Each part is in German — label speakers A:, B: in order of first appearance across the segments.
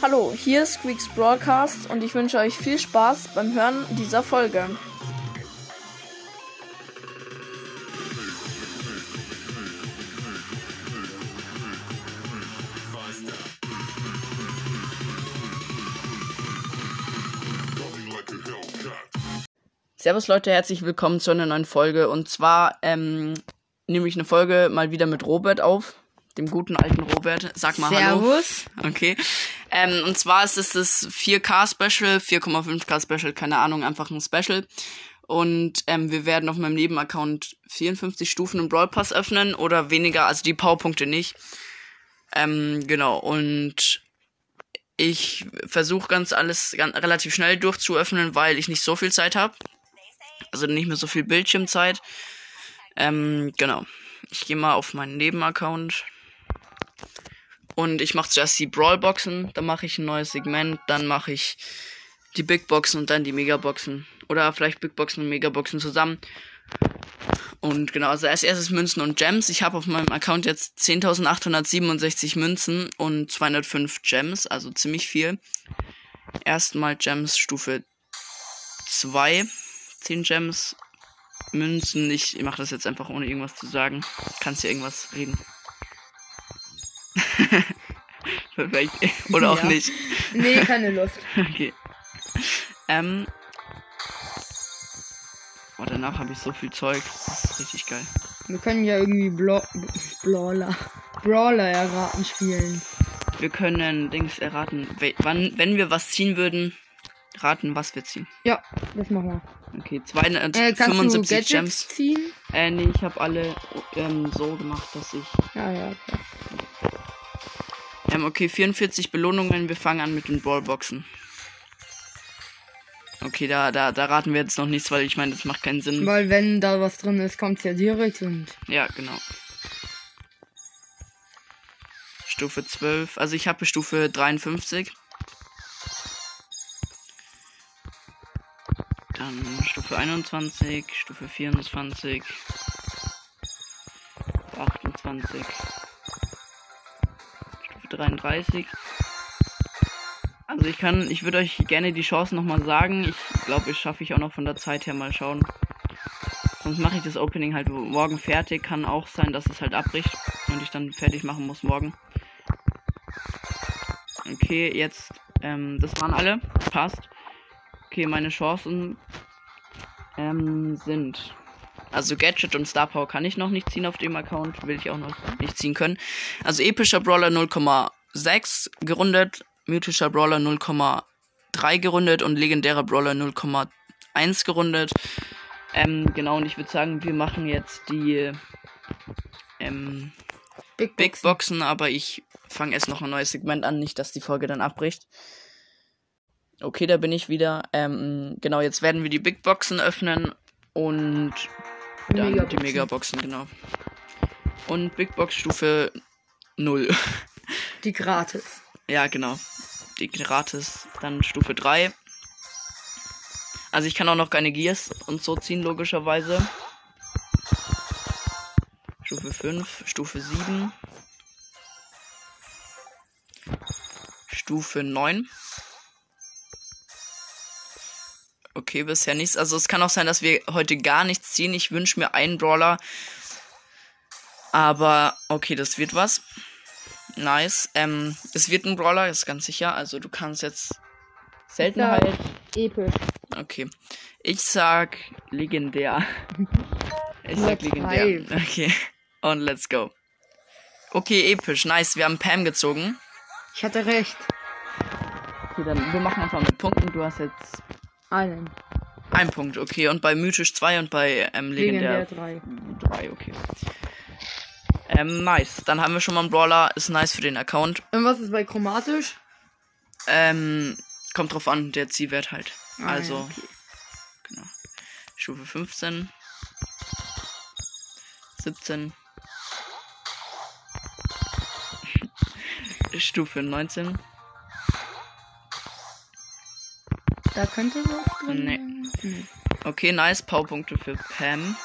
A: Hallo, hier ist Squeaks Broadcast und ich wünsche euch viel Spaß beim Hören dieser Folge.
B: Servus Leute, herzlich willkommen zu einer neuen Folge. Und zwar ähm, nehme ich eine Folge mal wieder mit Robert auf. Dem guten alten Robert. Sag mal
A: Servus.
B: Hallo. Okay. Ähm, und zwar ist es das 4K-Special, 4,5K-Special, keine Ahnung, einfach ein Special. Und ähm, wir werden auf meinem Nebenaccount 54 Stufen im Brawl Pass öffnen oder weniger, also die Powerpunkte nicht. Ähm, genau, und ich versuche ganz alles ganz, relativ schnell durchzuöffnen, weil ich nicht so viel Zeit habe. Also nicht mehr so viel Bildschirmzeit. Ähm, genau. Ich gehe mal auf meinen Nebenaccount. Und ich mache zuerst die Brawlboxen, dann mache ich ein neues Segment, dann mache ich die Big Boxen und dann die Megaboxen. Oder vielleicht Big Boxen und Megaboxen zusammen. Und genau, also als erstes Münzen und Gems. Ich habe auf meinem Account jetzt 10.867 Münzen und 205 Gems, also ziemlich viel. Erstmal Gems Stufe 2. 10 Gems, Münzen. Ich mache das jetzt einfach ohne irgendwas zu sagen. Kannst du irgendwas reden? Perfekt. Oder auch
A: Ja.
B: nicht.
A: Nee, keine Lust.
B: Okay. Ähm. Oh, danach habe ich so viel Zeug. Das ist richtig geil.
A: Wir können ja irgendwie Blo Brawler. Brawler erraten spielen.
B: Wir können Dings erraten, wann, wenn wir was ziehen würden, raten, was wir ziehen.
A: Ja, das machen wir.
B: Okay,
A: Äh, kannst
B: 275
A: du Gadgets
B: Gems.
A: ziehen?
B: Äh, nee, ich habe alle ähm, so gemacht, dass ich.
A: Ja, ja, okay.
B: Ähm, okay, 44 Belohnungen. Wir fangen an mit den Ballboxen. Okay, da, da, da raten wir jetzt noch nichts, weil ich meine, das macht keinen Sinn.
A: Weil wenn da was drin ist, kommt's ja direkt und
B: Ja, genau. Stufe 12. Also ich habe Stufe 53. Dann Stufe 21, Stufe 24, 28, Stufe 33. Also ich kann, ich würde euch gerne die Chancen nochmal sagen. Ich glaube, ich schaffe ich auch noch von der Zeit her mal schauen. Sonst mache ich das Opening halt morgen fertig. Kann auch sein, dass es halt abbricht und ich dann fertig machen muss morgen. Okay, jetzt, ähm, das waren alle. Passt. Okay, meine Chancen ähm, sind. Also Gadget und Star Power kann ich noch nicht ziehen auf dem Account. Will ich auch noch nicht ziehen können. Also epischer Brawler 0,6 gerundet. Mythischer Brawler 0,3 gerundet und legendärer Brawler 0,1 gerundet. Ähm, genau, und ich würde sagen, wir machen jetzt die ähm,
A: Big,
B: Big
A: Boxen.
B: Boxen, aber ich fange erst noch ein neues Segment an, nicht, dass die Folge dann abbricht. Okay, da bin ich wieder. Ähm, genau, jetzt werden wir die Big Boxen öffnen und dann die
A: Megaboxen.
B: Megaboxen, genau. Und Big Box Stufe 0.
A: Die gratis.
B: ja, genau. Die gratis, dann Stufe 3. Also ich kann auch noch keine Gears und so ziehen, logischerweise. Stufe 5, Stufe 7. Stufe 9. Okay, bisher nichts. Also es kann auch sein, dass wir heute gar nichts ziehen. Ich wünsche mir einen Brawler. Aber okay, das wird was. Nice. Ähm, es wird ein Brawler, ist ganz sicher. Also du kannst jetzt Seltenheit.
A: Episch.
B: Okay. Ich sag legendär. Ich sag legendär. Okay. Und let's go. Okay, episch. Nice. Wir haben Pam gezogen.
A: Ich hatte recht.
B: Okay, dann wir machen einfach mit Punkten. Du hast jetzt
A: Einen.
B: einen Punkt. Okay. Und bei mythisch 2 und bei ähm, legendär
A: Legendär 3.
B: 3. Okay. Ähm, nice. Dann haben wir schon mal einen Brawler. Ist nice für den Account.
A: Und was ist bei chromatisch?
B: Ähm, kommt drauf an, der Zielwert halt.
A: Ah,
B: also,
A: ja, okay.
B: genau. Stufe 15. 17. Stufe 19.
A: Da könnte was drin
B: Nee. Okay, nice. Powerpunkte für Pam.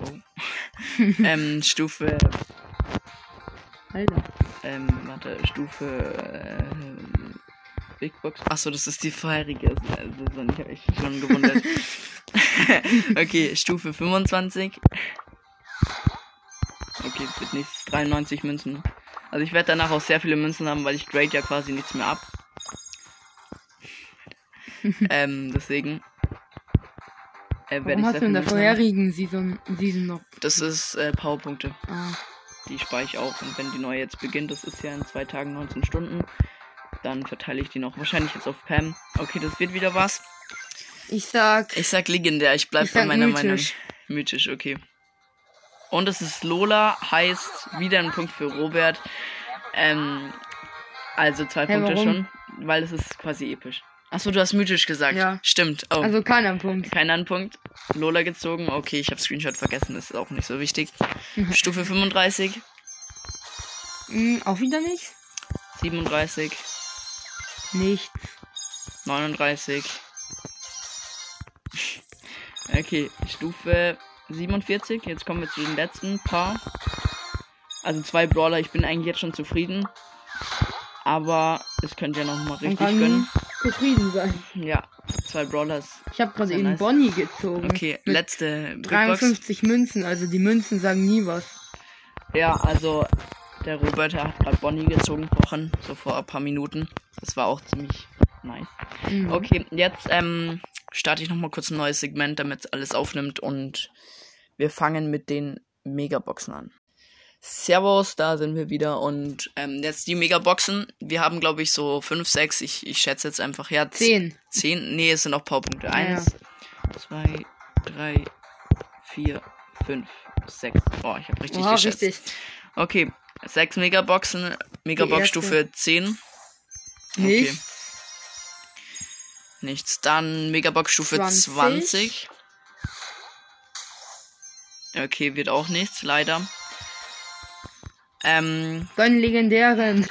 B: Oh. ähm, Stufe
A: Alter.
B: ähm, warte, Stufe äh, Big Box. Achso, das ist die vorherige Saison. Ich habe mich schon gewundert. okay, Stufe 25. Okay, es wird nächstes 93 Münzen. Also ich werde danach auch sehr viele Münzen haben, weil ich grade ja quasi nichts mehr ab. ähm, deswegen.
A: Äh, Warum hast du in der vorherigen Season, Season noch?
B: Das ist äh, Powerpunkte.
A: Ah.
B: Die spare ich auf und wenn die neue jetzt beginnt, das ist ja in zwei Tagen 19 Stunden, dann verteile ich die noch. Wahrscheinlich jetzt auf Pam. Okay, das wird wieder was.
A: Ich sag.
B: Ich sag legendär, ich bleib ich bei meiner mythisch. Meinung. Mythisch, okay. Und es ist Lola, heißt wieder ein Punkt für Robert. Ähm, also zwei hey, Punkte warum? schon, weil es ist quasi episch. Achso, du hast mythisch gesagt. Ja. Stimmt.
A: Oh. Also keiner Punkt.
B: Keiner Punkt. Lola gezogen. Okay, ich habe Screenshot vergessen. Das ist auch nicht so wichtig. Stufe 35.
A: Mhm, auch wieder nicht.
B: 37.
A: Nichts.
B: 39. Okay, Stufe 47. Jetzt kommen wir zu den letzten paar. Also zwei Brawler. Ich bin eigentlich jetzt schon zufrieden. Aber es könnte ja noch mal richtig gönnen
A: zufrieden sein.
B: Ja, zwei Brawlers.
A: Ich habe gerade eben nice. Bonnie gezogen.
B: Okay, letzte.
A: 53 Münzen, also die Münzen sagen nie was.
B: Ja, also der Robert der hat gerade Bonnie gezogen vorhin, so vor ein paar Minuten. Das war auch ziemlich nice. Mhm. Okay, jetzt ähm, starte ich nochmal kurz ein neues Segment, damit es alles aufnimmt und wir fangen mit den Megaboxen an. Servus, da sind wir wieder und ähm, jetzt die Megaboxen. Wir haben, glaube ich, so 5, 6, ich, ich schätze jetzt einfach her.
A: 10.
B: 10, nee, es sind noch Powerpunkte. 1, 2, 3, 4, 5, 6. Oh, ich habe richtig oh, geschätzt. Richtig. Okay, 6 Megaboxen, Megabox Stufe 10.
A: Okay. Nichts.
B: Nichts. Dann Megabox Stufe 20. 20. Okay, wird auch nichts, leider. Ähm,
A: Gönn legendären.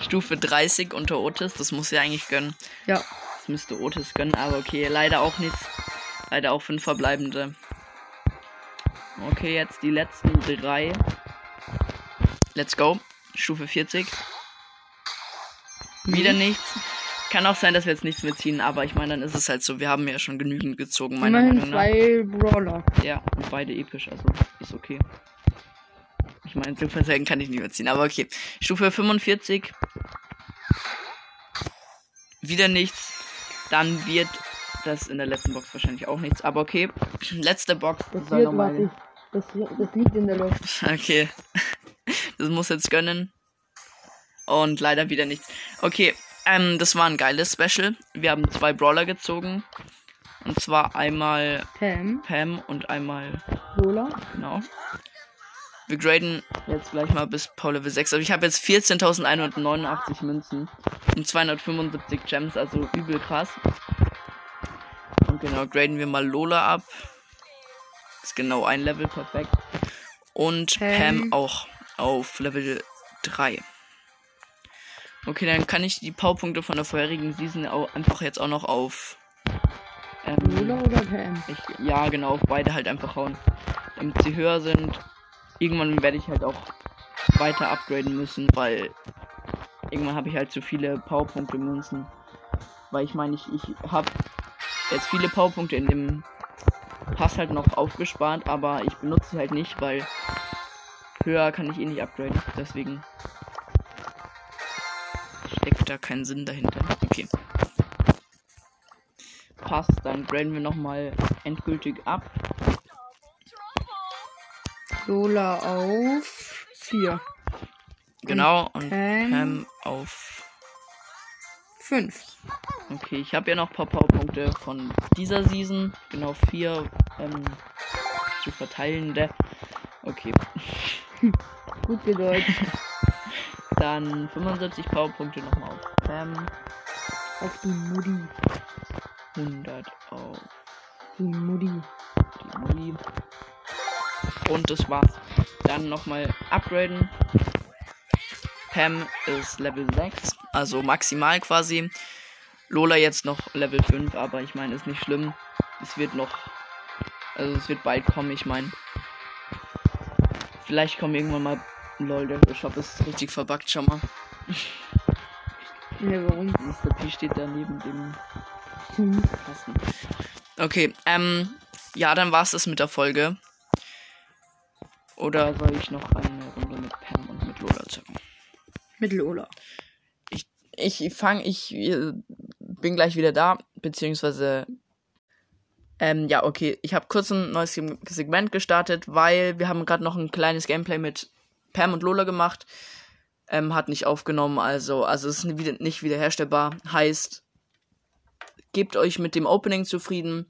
B: Stufe 30 unter Otis, das muss ja eigentlich gönnen.
A: Ja.
B: Das müsste Otis gönnen, aber okay, leider auch nichts. Leider auch fünf verbleibende. Okay, jetzt die letzten drei. Let's go. Stufe 40. Wieder nichts. Kann auch sein, dass wir jetzt nichts mitziehen, aber ich meine, dann ist es halt so. Wir haben ja schon genügend gezogen, meiner Immerhin
A: Meinung nach. zwei Brawler.
B: Ja, und beide episch, also ist okay. Ich meine, Super Saiyan kann ich nicht mehr ziehen, aber okay. Stufe 45. Wieder nichts. Dann wird das in der letzten Box wahrscheinlich auch nichts. Aber okay. Letzte Box.
A: Das, wird, nochmal... das, das liegt in der Luft.
B: Okay. Das muss jetzt gönnen. Und leider wieder nichts. Okay. Ähm, das war ein geiles Special. Wir haben zwei Brawler gezogen. Und zwar einmal
A: Pam,
B: Pam und einmal
A: Lola.
B: Genau. Wir graden jetzt gleich mal bis Power Level 6. Aber ich habe jetzt 14.189 Münzen und 275 Gems, also übel krass. Und genau, graden wir mal Lola ab. Ist genau ein Level, perfekt. Und Pam, Pam auch auf Level 3. Okay, dann kann ich die Powerpunkte von der vorherigen Season auch einfach jetzt auch noch auf.
A: Ähm, oder Pam?
B: Ich, ja, genau, auf beide halt einfach hauen. Damit sie höher sind irgendwann werde ich halt auch weiter upgraden müssen, weil irgendwann habe ich halt zu viele Powerpunkte Münzen. Weil ich meine, ich, ich habe jetzt viele Powerpunkte in dem Pass halt noch aufgespart, aber ich benutze sie halt nicht, weil höher kann ich eh nicht upgraden. Deswegen da keinen Sinn dahinter. Okay. Passt, dann graden wir nochmal endgültig ab.
A: Lola auf 4.
B: Genau, und, und Pam, Pam auf
A: 5.
B: Okay, ich habe ja noch ein paar Powerpunkte von dieser Season. Genau 4 ähm, zu verteilende. Okay.
A: Gut gedeutet.
B: Dann 75 Powerpunkte nochmal auf Pam.
A: Auf die Mutti.
B: 100 auf
A: die Mutti.
B: Die Mutti. Und das war's. Dann nochmal upgraden. Pam ist Level 6, also maximal quasi. Lola jetzt noch Level 5, aber ich meine, ist nicht schlimm. Es wird noch, also es wird bald kommen, ich meine. Vielleicht kommen irgendwann mal Lol, der Shop ist richtig verbuggt, schau mal.
A: Ne, warum?
B: Mr. P steht da neben dem
A: Hm.
B: Kasten. Okay, ähm, ja, dann war's das mit der Folge. Oder soll ich noch eine Runde mit Pam und mit Lola zocken?
A: Mit Lola.
B: Ich fange, ich äh, bin gleich wieder da, beziehungsweise, ähm, ja, okay, ich habe kurz ein neues Seg- Segment gestartet, weil wir haben gerade noch ein kleines Gameplay mit Pam und Lola gemacht, ähm, hat nicht aufgenommen, also, also es ist nicht wiederherstellbar, heißt, gebt euch mit dem Opening zufrieden,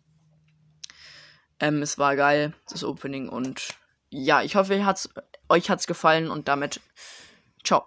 B: ähm, es war geil, das Opening und ja, ich hoffe, hat's, euch hat's gefallen und damit, ciao.